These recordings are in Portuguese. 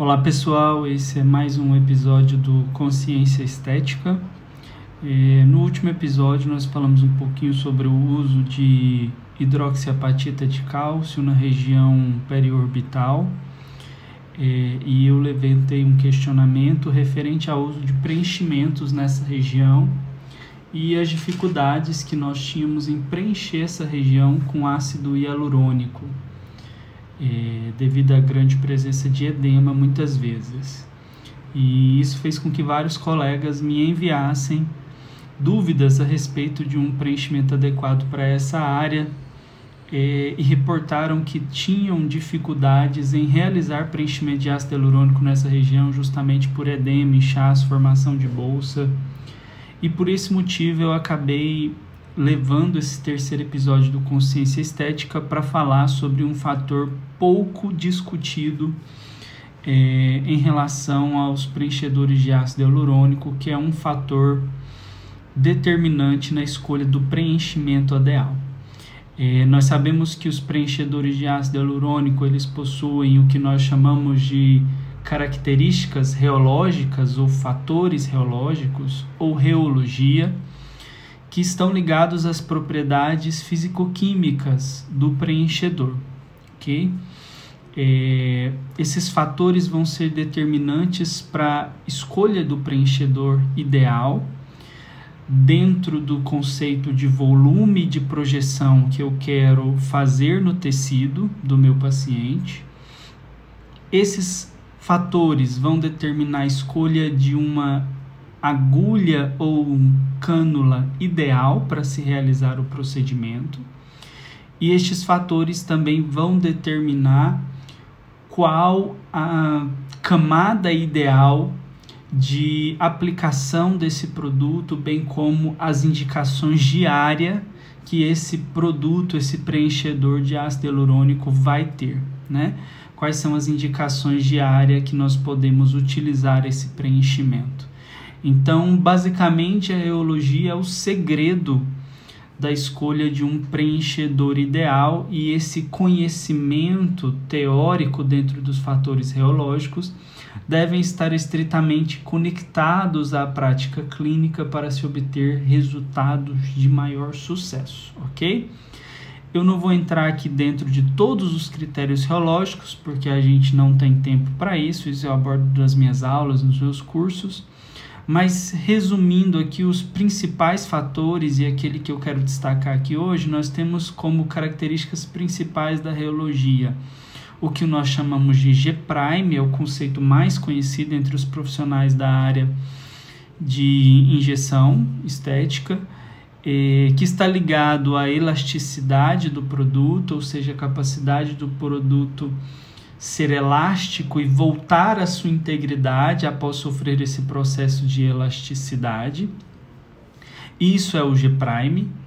Olá pessoal, esse é mais um episódio do Consciência Estética. É, no último episódio nós falamos um pouquinho sobre o uso de hidroxiapatita de cálcio na região periorbital. É, e eu levantei um questionamento referente ao uso de preenchimentos nessa região e as dificuldades que nós tínhamos em preencher essa região com ácido hialurônico é, devido à grande presença de edema muitas vezes. E isso fez com que vários colegas me enviassem dúvidas a respeito de um preenchimento adequado para essa área é, e reportaram que tinham dificuldades em realizar preenchimento de ácido hialurônico nessa região, justamente por edema, inchaço, formação de bolsa. E por esse motivo eu acabei levando esse terceiro episódio do Consciência Estética para falar sobre um fator pouco discutido é, em relação aos preenchedores de ácido hialurônico, que é um fator determinante na escolha do preenchimento ideal. É, nós sabemos que os preenchedores de ácido hialurônico eles possuem o que nós chamamos de características reológicas ou fatores reológicos ou reologia que estão ligados às propriedades físico-químicas do preenchedor, ok? É, esses fatores vão ser determinantes para a escolha do preenchedor ideal dentro do conceito de volume de projeção que eu quero fazer no tecido do meu paciente. Esses fatores vão determinar a escolha de uma agulha ou cânula ideal para se realizar o procedimento. E estes fatores também vão determinar qual a camada ideal de aplicação desse produto, bem como as indicações diárias que esse produto, esse preenchedor de ácido hialurônico vai ter, né? Quais são as indicações diárias que nós podemos utilizar esse preenchimento? Então, basicamente, a reologia é o segredo da escolha de um preenchedor ideal e esse conhecimento teórico dentro dos fatores reológicos devem estar estritamente conectados à prática clínica para se obter resultados de maior sucesso, ok? Eu não vou entrar aqui dentro de todos os critérios reológicos, porque a gente não tem tempo para isso, isso eu abordo nas minhas aulas, nos meus cursos mas resumindo aqui os principais fatores e aquele que eu quero destacar aqui hoje, nós temos como características principais da reologia o que nós chamamos de G-prime, é o conceito mais conhecido entre os profissionais da área de injeção estética, que está ligado à elasticidade do produto, ou seja, a capacidade do produto ser elástico e voltar à sua integridade após sofrer esse processo de elasticidade. Isso é o G',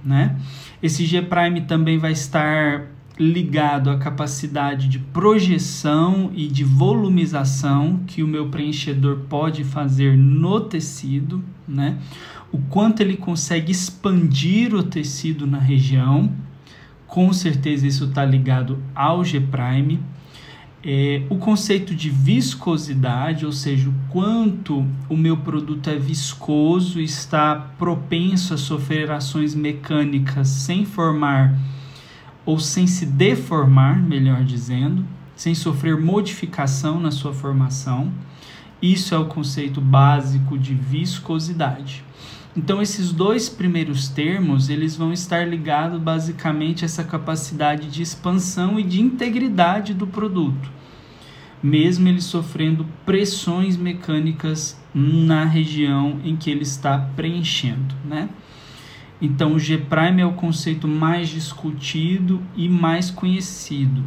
né? Esse G' também vai estar ligado à capacidade de projeção e de volumização que o meu preenchedor pode fazer no tecido, né? O quanto ele consegue expandir o tecido na região, com certeza isso está ligado ao G' é, o conceito de viscosidade, ou seja, o quanto o meu produto é viscoso, está propenso a sofrer ações mecânicas sem formar ou sem se deformar, melhor dizendo, sem sofrer modificação na sua formação. Isso é o conceito básico de viscosidade. Então esses dois primeiros termos, eles vão estar ligados basicamente a essa capacidade de expansão e de integridade do produto, mesmo ele sofrendo pressões mecânicas na região em que ele está preenchendo, né? Então o G' é o conceito mais discutido e mais conhecido.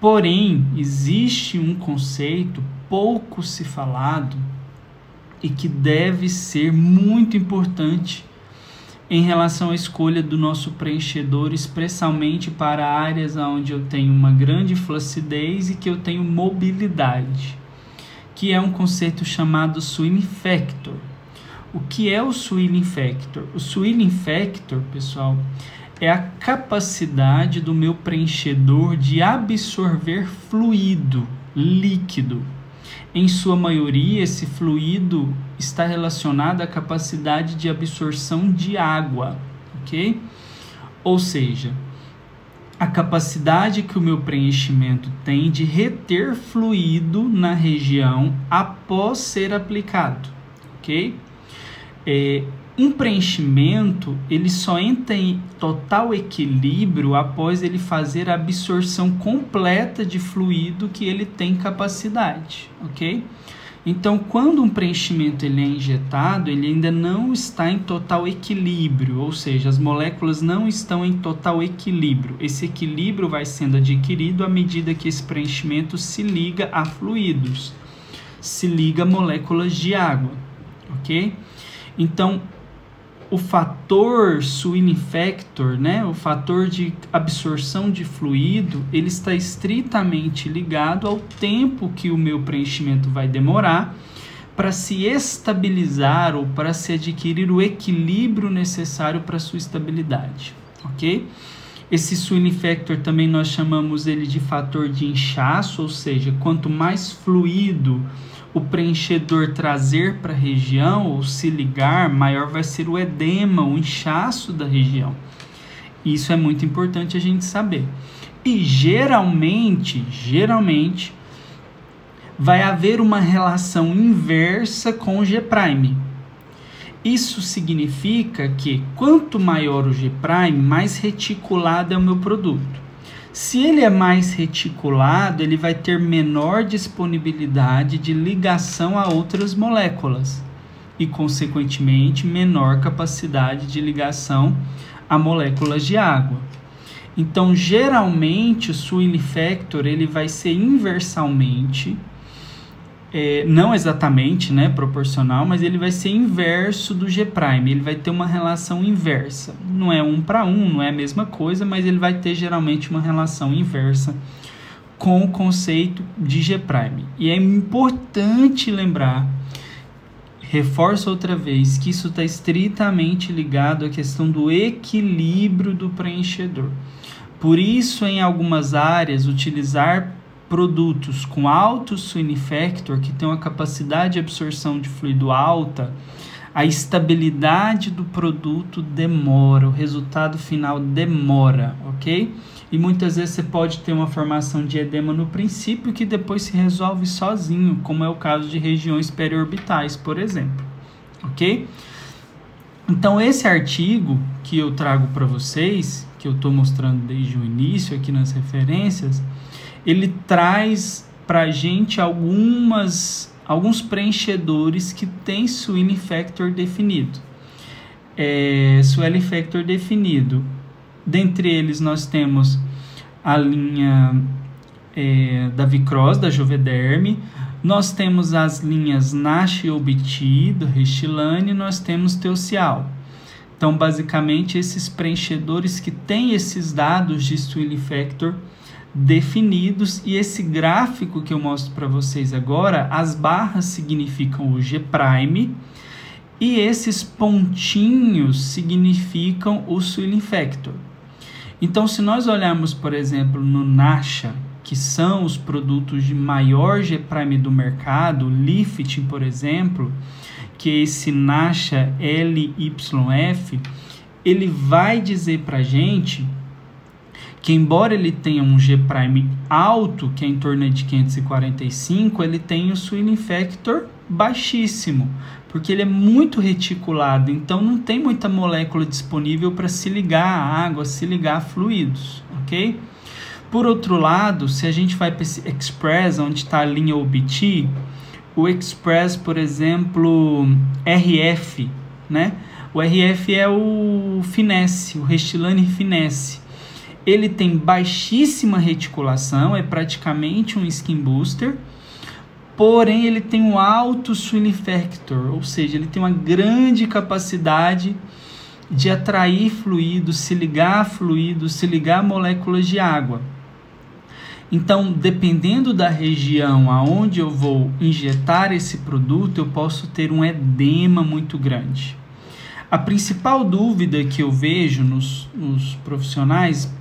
Porém, existe um conceito pouco se falado e que deve ser muito importante em relação à escolha do nosso preenchedor, especialmente para áreas onde eu tenho uma grande flacidez e que eu tenho mobilidade, que é um conceito chamado swing factor. O que é o swing factor? O swing factor, pessoal, é a capacidade do meu preenchedor de absorver fluido, líquido Em sua maioria, esse fluido está relacionado à capacidade de absorção de água, ok? Ou seja, a capacidade que o meu preenchimento tem de reter fluido na região após ser aplicado, ok? É, um preenchimento ele só entra em total equilíbrio após ele fazer a absorção completa de fluido que ele tem capacidade, ok? Então, quando um preenchimento ele é injetado, ele ainda não está em total equilíbrio, ou seja, as moléculas não estão em total equilíbrio. Esse equilíbrio vai sendo adquirido à medida que esse preenchimento se liga a fluidos, se liga a moléculas de água, ok? Então, o fator swing factor, né, o fator de absorção de fluido, ele está estritamente ligado ao tempo que o meu preenchimento vai demorar para se estabilizar ou para se adquirir o equilíbrio necessário para sua estabilidade, ok? Esse swing factor também nós chamamos ele de fator de inchaço, ou seja, quanto mais fluido o preenchedor trazer para a região ou se ligar, maior vai ser o edema, o inchaço da região. Isso é muito importante a gente saber. E geralmente, geralmente, vai haver uma relação inversa com o G'. Isso significa que quanto maior o G', mais reticulado é o meu produto. Se ele é mais reticulado, ele vai ter menor disponibilidade de ligação a outras moléculas e, consequentemente, menor capacidade de ligação a moléculas de água. Então, geralmente, o swing factor ele vai ser inversamente é, não exatamente né, proporcional, mas ele vai ser inverso do G', ele vai ter uma relação inversa. Não é um para um, não é a mesma coisa, mas ele vai ter geralmente uma relação inversa com o conceito de G'. E é importante lembrar, reforço outra vez, que isso está estritamente ligado à questão do equilíbrio do preenchedor. Por isso, em algumas áreas, utilizar produtos com alto swing factor, que tem uma capacidade de absorção de fluido alta, a estabilidade do produto demora, o resultado final demora, ok? E muitas vezes você pode ter uma formação de edema no princípio que depois se resolve sozinho, como é o caso de regiões periorbitais, por exemplo, ok? Então, esse artigo que eu trago para vocês, que eu estou mostrando desde o início aqui nas referências, ele traz para a gente algumas, alguns preenchedores que têm swing factor definido. É, swelling factor definido. Dentre eles nós temos a linha é, da Vicross, da Juvederme, nós temos as linhas Nash e Obiti, do Restilane, nós temos Teucial. Então, basicamente, esses preenchedores que têm esses dados de swing factor definidos e esse gráfico que eu mostro para vocês agora, as barras significam o G' e esses pontinhos significam o swing factor. Então, se nós olharmos, por exemplo, no Nasha, que são os produtos de maior G' do mercado, lifting, por exemplo, que é esse Nasha LYF, ele vai dizer para gente que embora ele tenha um G' alto, que é em torno de 545, ele tem o swing factor baixíssimo, porque ele é muito reticulado, então não tem muita molécula disponível para se ligar à água, se ligar a fluidos, ok? Por outro lado, se a gente vai para esse Express, onde está a linha OBT, o Express, por exemplo, RF, né? O RF é o Finesse, o Restilane Finesse ele tem baixíssima reticulação, é praticamente um skin booster, porém ele tem um alto swing factor, ou seja, ele tem uma grande capacidade de atrair fluido, se ligar a fluido, se ligar a moléculas de água. Então, dependendo da região aonde eu vou injetar esse produto, eu posso ter um edema muito grande. A principal dúvida que eu vejo nos, nos profissionais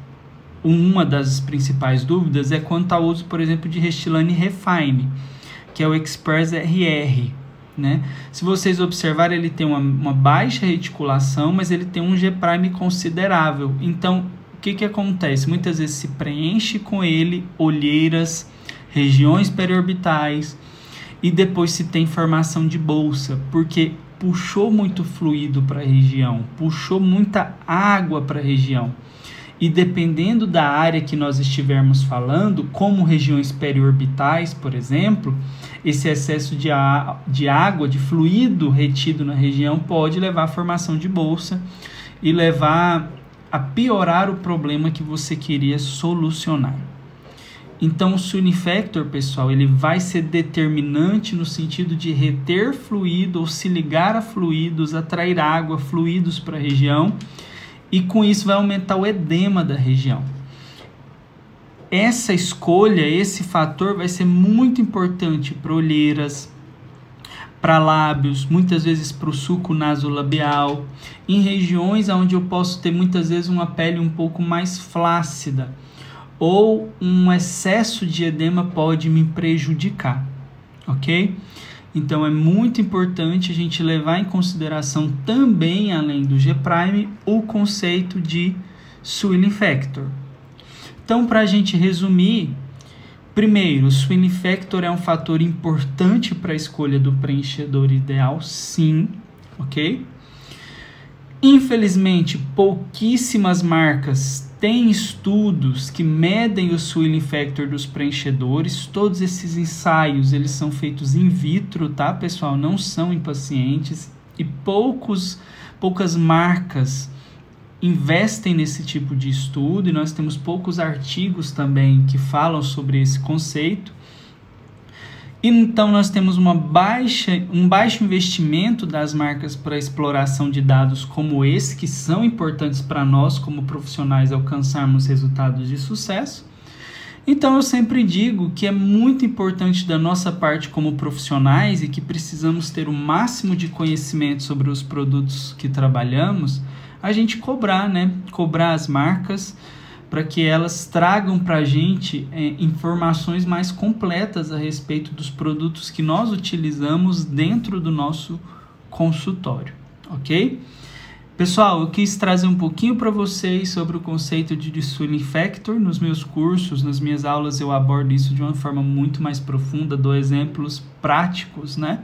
uma das principais dúvidas é quanto ao uso, por exemplo, de Restilane Refine, que é o Express RR. Né? Se vocês observarem, ele tem uma, uma baixa reticulação, mas ele tem um G' considerável. Então, o que, que acontece? Muitas vezes se preenche com ele olheiras, regiões periorbitais e depois se tem formação de bolsa, porque puxou muito fluido para a região, puxou muita água para a região. E dependendo da área que nós estivermos falando, como regiões periorbitais, por exemplo, esse excesso de, de água, de fluido retido na região, pode levar à formação de bolsa e levar a piorar o problema que você queria solucionar. Então, o Sunifactor, pessoal, ele vai ser determinante no sentido de reter fluido ou se ligar a fluidos, atrair água, fluidos para a região, e com isso vai aumentar o edema da região. Essa escolha, esse fator vai ser muito importante para olheiras, para lábios, muitas vezes para o suco nasolabial, em regiões onde eu posso ter muitas vezes uma pele um pouco mais flácida ou um excesso de edema pode me prejudicar, ok? Então é muito importante a gente levar em consideração também, além do G-Prime, o conceito de Swilling Factor. Então, para a gente resumir, primeiro, o Swilling Factor é um fator importante para a escolha do preenchedor ideal, sim, ok? Infelizmente, pouquíssimas marcas têm estudos que medem o swelling factor dos preenchedores. Todos esses ensaios, eles são feitos in vitro, tá, pessoal? Não são em pacientes e poucos poucas marcas investem nesse tipo de estudo e nós temos poucos artigos também que falam sobre esse conceito. Então nós temos uma baixa, um baixo investimento das marcas para exploração de dados como esse, que são importantes para nós como profissionais alcançarmos resultados de sucesso. Então eu sempre digo que é muito importante da nossa parte como profissionais e que precisamos ter o máximo de conhecimento sobre os produtos que trabalhamos, a gente cobrar, né? Cobrar as marcas para que elas tragam para a gente é, informações mais completas a respeito dos produtos que nós utilizamos dentro do nosso consultório, ok? Pessoal, eu quis trazer um pouquinho para vocês sobre o conceito de Swilling Factor. Nos meus cursos, nas minhas aulas, eu abordo isso de uma forma muito mais profunda, dou exemplos práticos, né,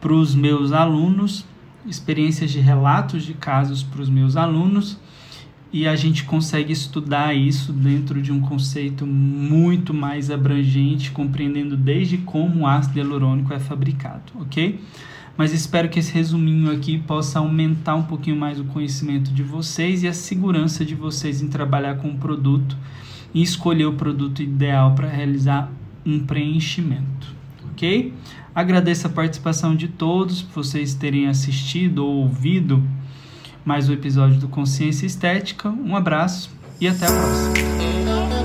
para os meus alunos, experiências de relatos de casos para os meus alunos e a gente consegue estudar isso dentro de um conceito muito mais abrangente, compreendendo desde como o ácido hialurônico é fabricado, ok? Mas espero que esse resuminho aqui possa aumentar um pouquinho mais o conhecimento de vocês e a segurança de vocês em trabalhar com o produto e escolher o produto ideal para realizar um preenchimento, ok? Agradeço a participação de todos, por vocês terem assistido ou ouvido mais um episódio do Consciência Estética. Um abraço e até a próxima.